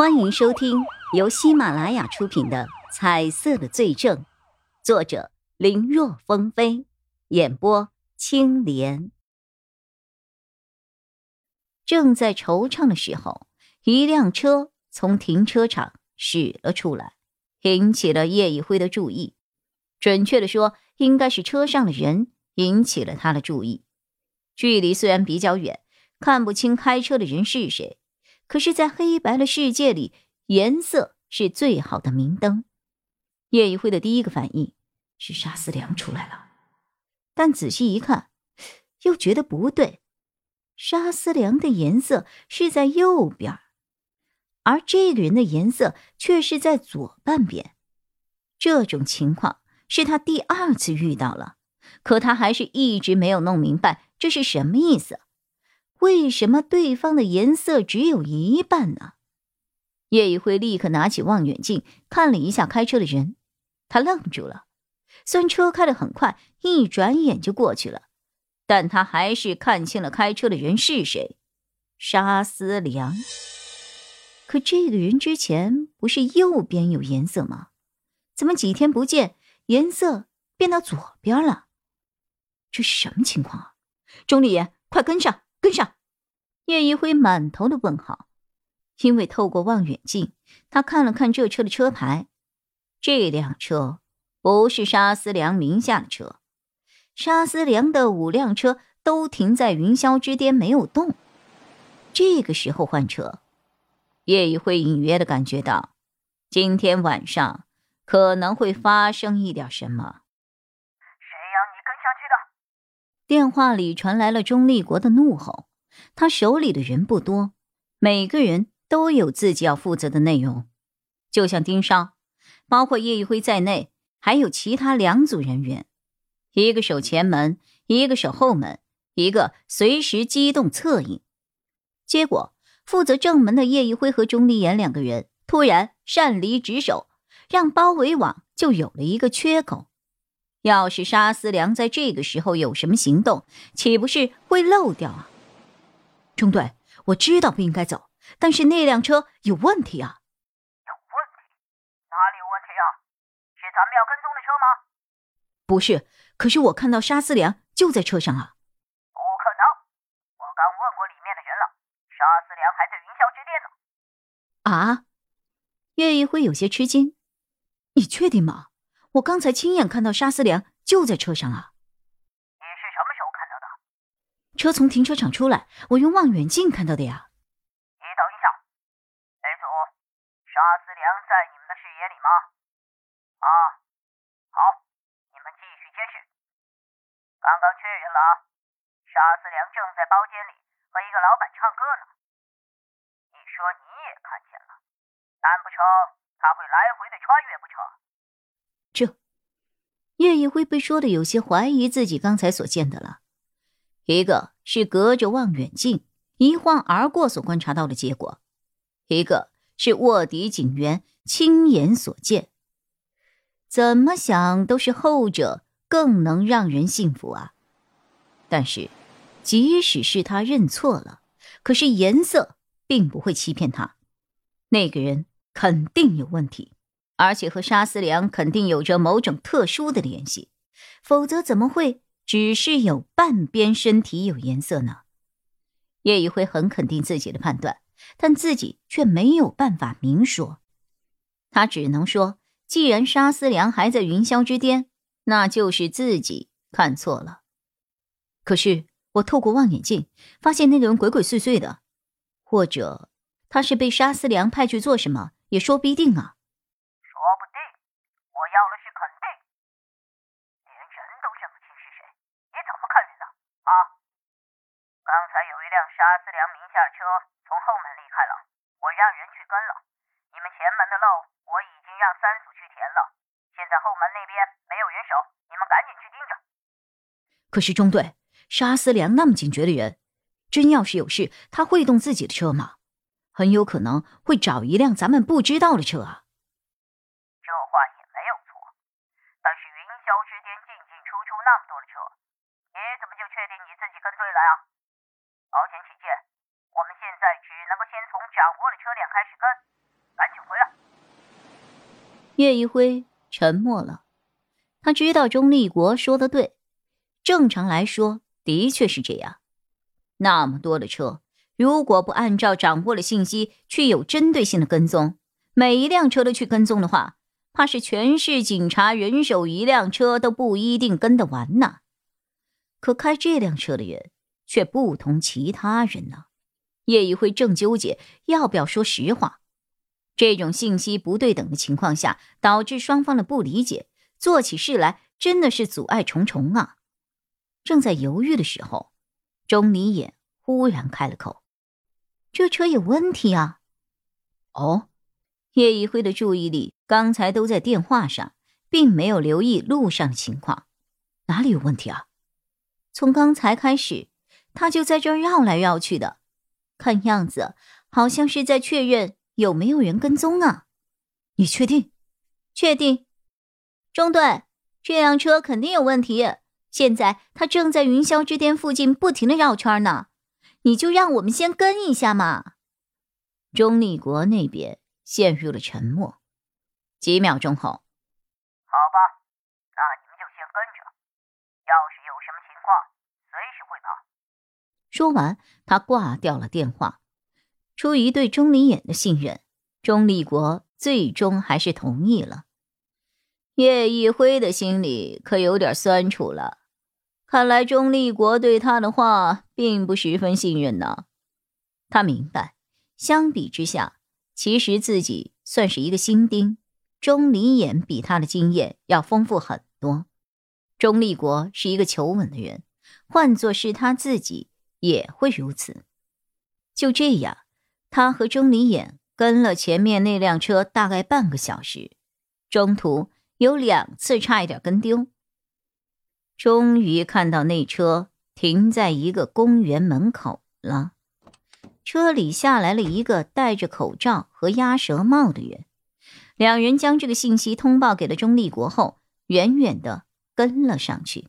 欢迎收听由喜马拉雅出品的《彩色的罪证》，作者林若风飞，演播青莲。正在惆怅的时候，一辆车从停车场驶了出来，引起了叶一辉的注意。准确的说，应该是车上的人引起了他的注意。距离虽然比较远，看不清开车的人是谁。可是，在黑白的世界里，颜色是最好的明灯。叶一辉的第一个反应是沙思良出来了，但仔细一看，又觉得不对。沙思良的颜色是在右边，而这个人的颜色却是在左半边。这种情况是他第二次遇到了，可他还是一直没有弄明白这是什么意思。为什么对方的颜色只有一半呢？叶一辉立刻拿起望远镜看了一下开车的人，他愣住了。虽然车开得很快，一转眼就过去了，但他还是看清了开车的人是谁——沙思良。可这个人之前不是右边有颜色吗？怎么几天不见，颜色变到左边了？这是什么情况啊？钟离言，快跟上！跟上，叶一辉满头的问号，因为透过望远镜，他看了看这车的车牌，这辆车不是沙思良名下的车，沙思良的五辆车都停在云霄之巅没有动。这个时候换车，叶一辉隐约的感觉到，今天晚上可能会发生一点什么。谁让你跟下去的电话里传来了钟立国的怒吼。他手里的人不多，每个人都有自己要负责的内容。就像丁梢，包括叶一辉在内，还有其他两组人员，一个守前门，一个守后门，一个随时机动策应。结果，负责正门的叶一辉和钟离言两个人突然擅离职守，让包围网就有了一个缺口。要是沙思良在这个时候有什么行动，岂不是会漏掉啊？中队，我知道不应该走，但是那辆车有问题啊！有问题？哪里有问题啊？是咱们要跟踪的车吗？不是，可是我看到沙思良就在车上啊！不可能！我刚问过里面的人了，沙思良还在云霄之巅呢。啊！岳一辉有些吃惊，你确定吗？我刚才亲眼看到沙思良就在车上啊！你是什么时候看到的？车从停车场出来，我用望远镜看到的呀。你等一下，A 组，沙思良在你们的视野里吗？啊，好，你们继续监视。刚刚确认了啊，沙思良正在包间里和一个老板唱歌呢。你说你也看见了？难不成他会来回的穿越不成？这，叶一辉被说的有些怀疑自己刚才所见的了。一个是隔着望远镜一晃而过所观察到的结果，一个是卧底警员亲眼所见。怎么想都是后者更能让人信服啊！但是，即使是他认错了，可是颜色并不会欺骗他，那个人肯定有问题。而且和沙思良肯定有着某种特殊的联系，否则怎么会只是有半边身体有颜色呢？叶一辉很肯定自己的判断，但自己却没有办法明说。他只能说，既然沙思良还在云霄之巅，那就是自己看错了。可是我透过望远镜发现那个人鬼鬼祟祟的，或者他是被沙思良派去做什么，也说不一定啊。沙思良名下的车从后门离开了，我让人去跟了。你们前门的漏我已经让三组去填了，现在后门那边没有人守，你们赶紧去盯着。可是中队，沙思良那么警觉的人，真要是有事，他会动自己的车吗？很有可能会找一辆咱们不知道的车啊。这话也没有错，但是云霄之巅进进出出那么多的车，你怎么就确定你自己跟对了呀？保险起见，我们现在只能够先从掌握的车辆开始跟，赶紧回来叶一辉沉默了，他知道钟立国说的对，正常来说的确是这样。那么多的车，如果不按照掌握的信息去有针对性的跟踪，每一辆车都去跟踪的话，怕是全市警察人手一辆车都不一定跟得完呢。可开这辆车的人却不同其他人呢。叶一辉正纠结要不要说实话，这种信息不对等的情况下，导致双方的不理解，做起事来真的是阻碍重重啊！正在犹豫的时候，钟离眼忽然开了口：“这车有问题啊！”哦，叶一辉的注意力刚才都在电话上，并没有留意路上的情况。哪里有问题啊？从刚才开始，他就在这绕来绕去的。看样子，好像是在确认有没有人跟踪啊？你确定？确定。中队，这辆车肯定有问题。现在他正在云霄之巅附近不停的绕圈呢，你就让我们先跟一下嘛。钟立国那边陷入了沉默。几秒钟后，好吧，那你们就先跟着，要是有什么情况，说完。他挂掉了电话，出于对钟离眼的信任，钟立国最终还是同意了。叶一辉的心里可有点酸楚了，看来钟立国对他的话并不十分信任呢。他明白，相比之下，其实自己算是一个新丁，钟离眼比他的经验要丰富很多。钟立国是一个求稳的人，换作是他自己。也会如此。就这样，他和钟离眼跟了前面那辆车大概半个小时，中途有两次差一点跟丢。终于看到那车停在一个公园门口了，车里下来了一个戴着口罩和鸭舌帽的人。两人将这个信息通报给了钟立国后，远远的跟了上去。